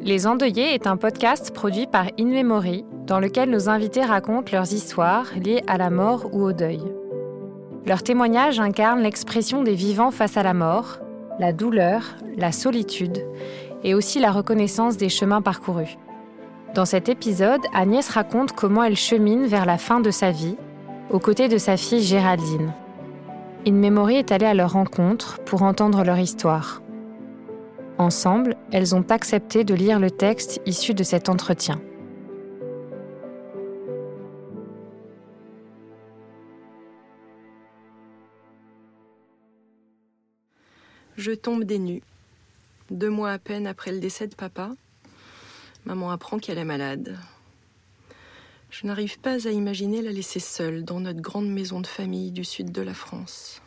Les Endeuillés est un podcast produit par In Memory, dans lequel nos invités racontent leurs histoires liées à la mort ou au deuil. Leurs témoignages incarnent l'expression des vivants face à la mort, la douleur, la solitude et aussi la reconnaissance des chemins parcourus. Dans cet épisode, Agnès raconte comment elle chemine vers la fin de sa vie, aux côtés de sa fille Géraldine. In Memory est allée à leur rencontre pour entendre leur histoire. Ensemble, elles ont accepté de lire le texte issu de cet entretien. Je tombe des nues. Deux mois à peine après le décès de papa, maman apprend qu'elle est malade. Je n'arrive pas à imaginer la laisser seule dans notre grande maison de famille du sud de la France.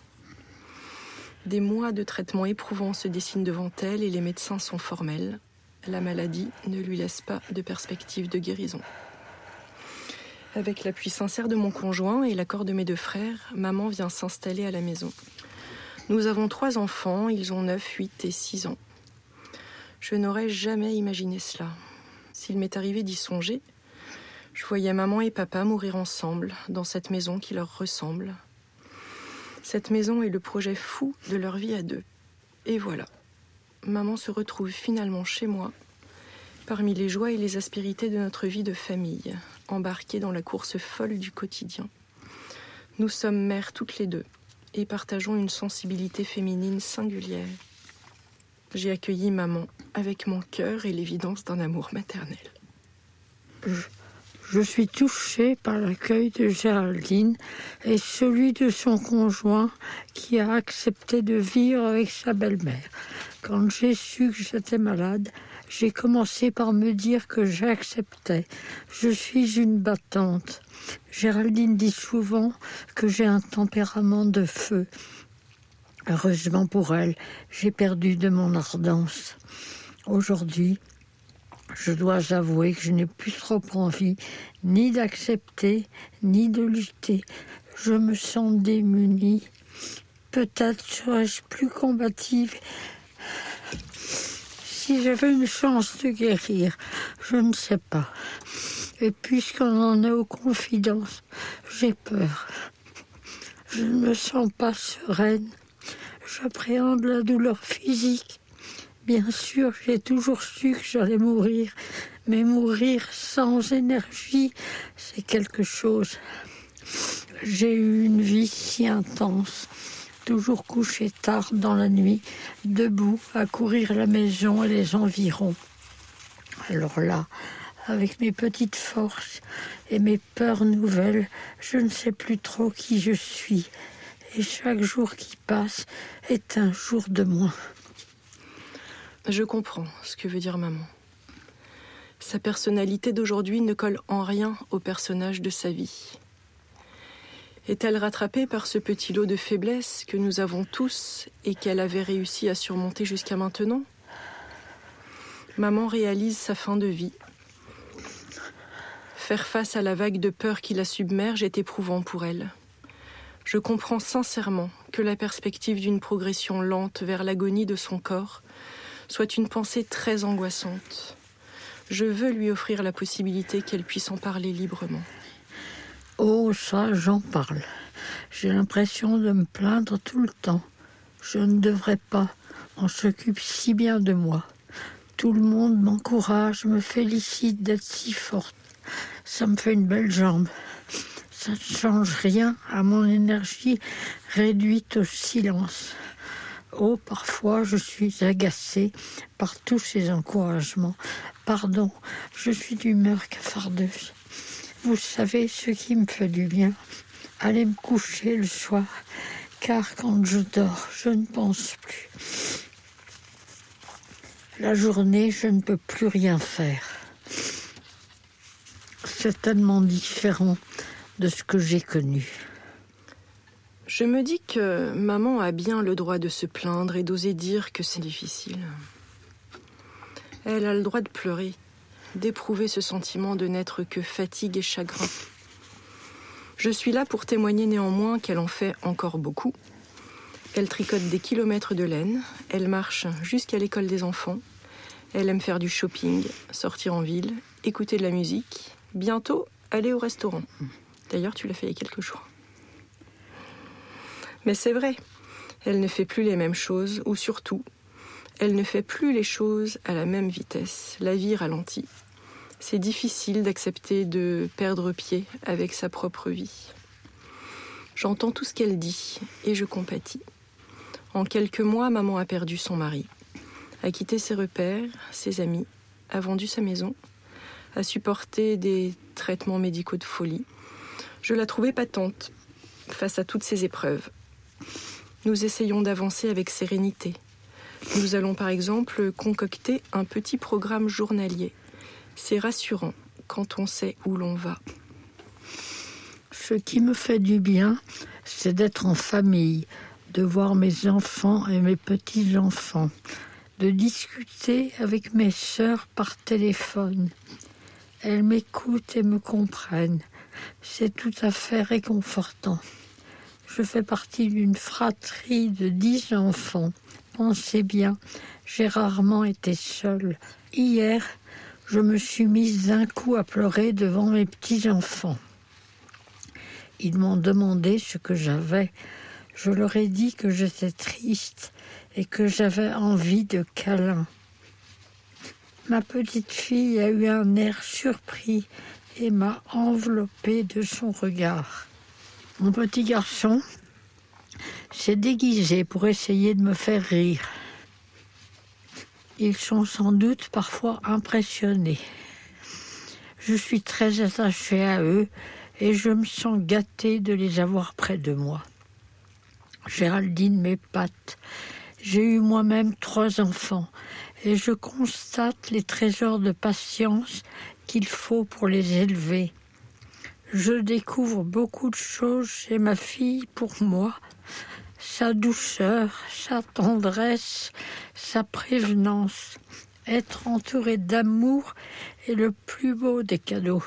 Des mois de traitement éprouvants se dessinent devant elle et les médecins sont formels. La maladie ne lui laisse pas de perspective de guérison. Avec l'appui sincère de mon conjoint et l'accord de mes deux frères, maman vient s'installer à la maison. Nous avons trois enfants, ils ont 9, 8 et 6 ans. Je n'aurais jamais imaginé cela. S'il m'est arrivé d'y songer, je voyais maman et papa mourir ensemble dans cette maison qui leur ressemble, cette maison est le projet fou de leur vie à deux. Et voilà, maman se retrouve finalement chez moi, parmi les joies et les aspérités de notre vie de famille, embarquée dans la course folle du quotidien. Nous sommes mères toutes les deux et partageons une sensibilité féminine singulière. J'ai accueilli maman avec mon cœur et l'évidence d'un amour maternel. Suis touchée par l'accueil de Géraldine et celui de son conjoint qui a accepté de vivre avec sa belle-mère. Quand j'ai su que j'étais malade, j'ai commencé par me dire que j'acceptais. Je suis une battante. Géraldine dit souvent que j'ai un tempérament de feu. Heureusement pour elle, j'ai perdu de mon ardence. Aujourd'hui, je dois avouer que je n'ai plus trop envie ni d'accepter, ni de lutter. Je me sens démunie. Peut-être serais-je plus combative si j'avais une chance de guérir. Je ne sais pas. Et puisqu'on en est aux confidences, j'ai peur. Je ne me sens pas sereine. J'appréhende la douleur physique Bien sûr, j'ai toujours su que j'allais mourir, mais mourir sans énergie, c'est quelque chose. J'ai eu une vie si intense, toujours couché tard dans la nuit, debout à courir la maison et les environs. Alors là, avec mes petites forces et mes peurs nouvelles, je ne sais plus trop qui je suis. Et chaque jour qui passe est un jour de moins. Je comprends ce que veut dire maman. Sa personnalité d'aujourd'hui ne colle en rien au personnage de sa vie. Est-elle rattrapée par ce petit lot de faiblesses que nous avons tous et qu'elle avait réussi à surmonter jusqu'à maintenant? Maman réalise sa fin de vie. Faire face à la vague de peur qui la submerge est éprouvant pour elle. Je comprends sincèrement que la perspective d'une progression lente vers l'agonie de son corps soit une pensée très angoissante. Je veux lui offrir la possibilité qu'elle puisse en parler librement. Oh, ça, j'en parle. J'ai l'impression de me plaindre tout le temps. Je ne devrais pas. On s'occupe si bien de moi. Tout le monde m'encourage, me félicite d'être si forte. Ça me fait une belle jambe. Ça ne change rien à mon énergie réduite au silence. Oh, parfois je suis agacée par tous ces encouragements. Pardon, je suis d'humeur cafardeuse. Vous savez ce qui me fait du bien Aller me coucher le soir, car quand je dors, je ne pense plus. La journée, je ne peux plus rien faire. C'est tellement différent de ce que j'ai connu. Je me dis que maman a bien le droit de se plaindre et d'oser dire que c'est difficile. Elle a le droit de pleurer, d'éprouver ce sentiment de n'être que fatigue et chagrin. Je suis là pour témoigner néanmoins qu'elle en fait encore beaucoup. Elle tricote des kilomètres de laine, elle marche jusqu'à l'école des enfants, Elle aime faire du shopping, sortir en ville, écouter de la musique, bientôt aller au restaurant. D'ailleurs, tu l'as fait il y a quelques jours. Mais c'est vrai, elle ne fait plus les mêmes choses, ou surtout, elle ne fait plus les choses à la même vitesse. La vie ralentit. C'est difficile d'accepter de perdre pied avec sa propre vie. J'entends tout ce qu'elle dit et je compatis. En quelques mois, maman a perdu son mari, a quitté ses repères, ses amis, a vendu sa maison, a supporté des traitements médicaux de folie. Je la trouvais patente face à toutes ces épreuves. Nous essayons d'avancer avec sérénité. Nous allons par exemple concocter un petit programme journalier. C'est rassurant quand on sait où l'on va. Ce qui me fait du bien, c'est d'être en famille, de voir mes enfants et mes petits-enfants, de discuter avec mes sœurs par téléphone. Elles m'écoutent et me comprennent. C'est tout à fait réconfortant. Je fais partie d'une fratrie de dix enfants. Pensez bien, j'ai rarement été seule. Hier, je me suis mise d'un coup à pleurer devant mes petits-enfants. Ils m'ont demandé ce que j'avais. Je leur ai dit que j'étais triste et que j'avais envie de câlins. Ma petite fille a eu un air surpris et m'a enveloppé de son regard. Mon petit garçon s'est déguisé pour essayer de me faire rire. Ils sont sans doute parfois impressionnés. Je suis très attachée à eux et je me sens gâtée de les avoir près de moi. Géraldine m'épate. J'ai eu moi-même trois enfants et je constate les trésors de patience qu'il faut pour les élever. Je découvre beaucoup de choses chez ma fille pour moi, sa douceur, sa tendresse, sa prévenance. Être entouré d'amour est le plus beau des cadeaux.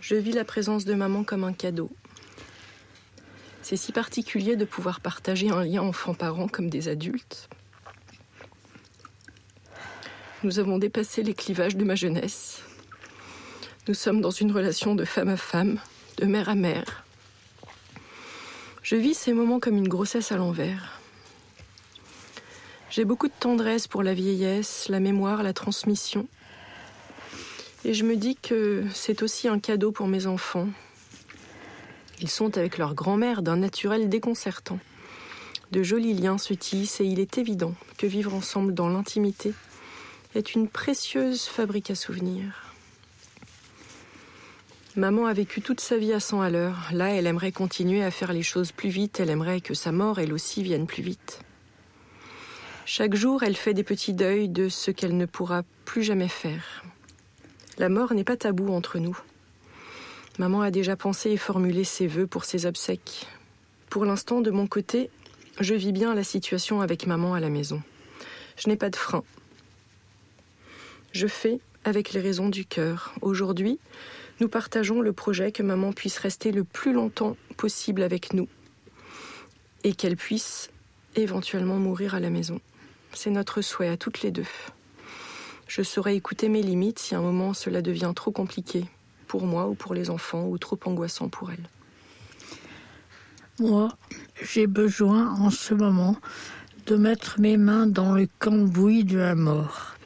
Je vis la présence de maman comme un cadeau. C'est si particulier de pouvoir partager un lien enfant-parent comme des adultes. Nous avons dépassé les clivages de ma jeunesse. Nous sommes dans une relation de femme à femme, de mère à mère. Je vis ces moments comme une grossesse à l'envers. J'ai beaucoup de tendresse pour la vieillesse, la mémoire, la transmission. Et je me dis que c'est aussi un cadeau pour mes enfants. Ils sont avec leur grand-mère d'un naturel déconcertant. De jolis liens se tissent et il est évident que vivre ensemble dans l'intimité est une précieuse fabrique à souvenirs. Maman a vécu toute sa vie à 100 à l'heure. Là, elle aimerait continuer à faire les choses plus vite. Elle aimerait que sa mort, elle aussi, vienne plus vite. Chaque jour, elle fait des petits deuils de ce qu'elle ne pourra plus jamais faire. La mort n'est pas tabou entre nous. Maman a déjà pensé et formulé ses vœux pour ses obsèques. Pour l'instant, de mon côté, je vis bien la situation avec maman à la maison. Je n'ai pas de frein. Je fais avec les raisons du cœur. Aujourd'hui, nous partageons le projet que maman puisse rester le plus longtemps possible avec nous et qu'elle puisse éventuellement mourir à la maison. C'est notre souhait à toutes les deux. Je saurais écouter mes limites si à un moment cela devient trop compliqué pour moi ou pour les enfants ou trop angoissant pour elles. Moi, j'ai besoin en ce moment de mettre mes mains dans le cambouis de la mort.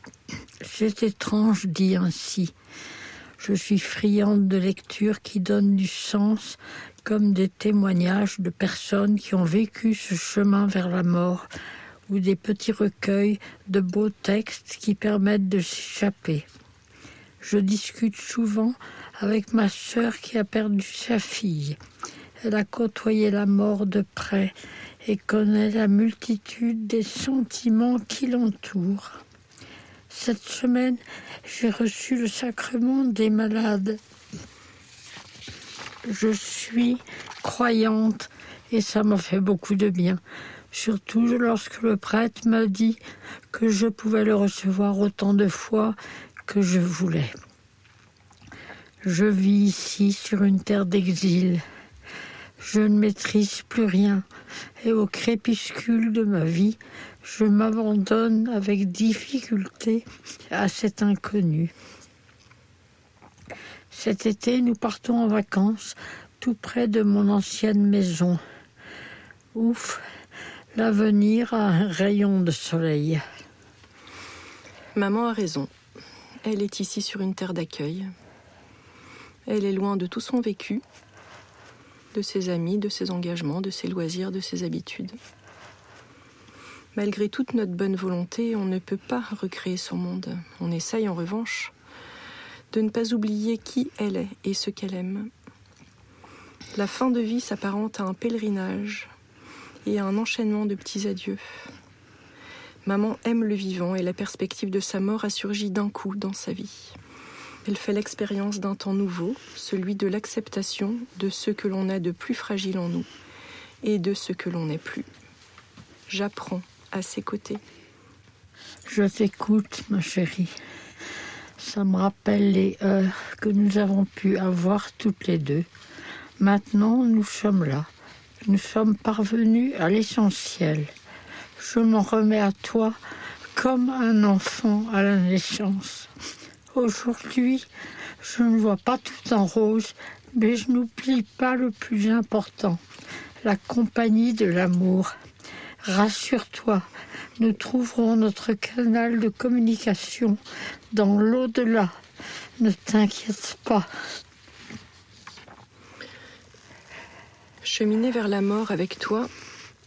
C'est étrange dit ainsi. Je suis friande de lectures qui donnent du sens comme des témoignages de personnes qui ont vécu ce chemin vers la mort ou des petits recueils de beaux textes qui permettent de s'échapper. Je discute souvent avec ma sœur qui a perdu sa fille. Elle a côtoyé la mort de près et connaît la multitude des sentiments qui l'entourent. Cette semaine, j'ai reçu le sacrement des malades. Je suis croyante et ça m'a fait beaucoup de bien surtout lorsque le prêtre m'a dit que je pouvais le recevoir autant de fois que je voulais. Je vis ici sur une terre d'exil. Je ne maîtrise plus rien et au crépuscule de ma vie, Je m'abandonne avec difficulté à cet inconnu. Cet été, nous partons en vacances tout près de mon ancienne maison. Ouf, l'avenir a un rayon de soleil. Maman a raison. Elle est ici sur une terre d'accueil. Elle est loin de tout son vécu, de ses amis, de ses engagements, de ses loisirs, de ses habitudes. Malgré toute notre bonne volonté, on ne peut pas recréer son monde. On essaye en revanche de ne pas oublier qui elle est et ce qu'elle aime. La fin de vie s'apparente à un pèlerinage et à un enchaînement de petits adieux. Maman aime le vivant et la perspective de sa mort a surgi d'un coup dans sa vie. Elle fait l'expérience d'un temps nouveau, celui de l'acceptation de ce que l'on a de plus fragile en nous et de ce que l'on n'est plus. J'apprends à. Je t'écoute, ma chérie. Ça me rappelle les heures que nous avons pu avoir toutes les deux. Maintenant, nous sommes là. Nous sommes parvenus à l'essentiel. Je m'en remets à toi comme un enfant à la naissance. Aujourd'hui, je ne vois pas tout en rose, mais je n'oublie pas le plus important, la compagnie de l'amour. Rassure-toi, nous trouverons notre canal de communication dans l'au-delà. Ne t'inquiète pas. Cheminer vers la mort avec toi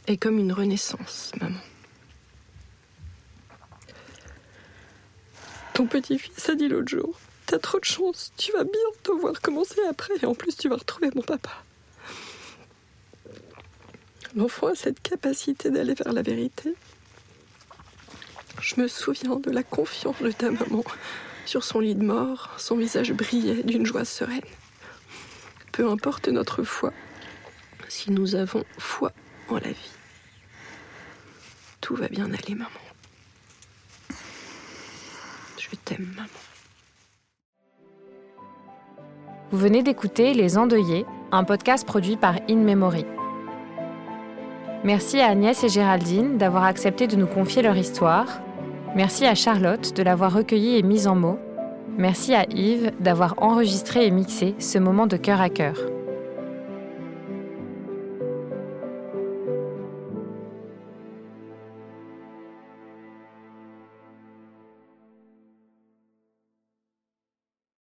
est comme une renaissance, maman. Ton petit-fils a dit l'autre jour T'as trop de chance, tu vas bientôt voir commencer après, et en plus tu vas retrouver mon papa. L'enfant a cette capacité d'aller vers la vérité. Je me souviens de la confiance de ta maman sur son lit de mort, son visage brillait d'une joie sereine. Peu importe notre foi, si nous avons foi en la vie, tout va bien aller, maman. Je t'aime, maman. Vous venez d'écouter Les Endeuillés, un podcast produit par In Memory. Merci à Agnès et Géraldine d'avoir accepté de nous confier leur histoire. Merci à Charlotte de l'avoir recueillie et mise en mots. Merci à Yves d'avoir enregistré et mixé ce moment de cœur à cœur.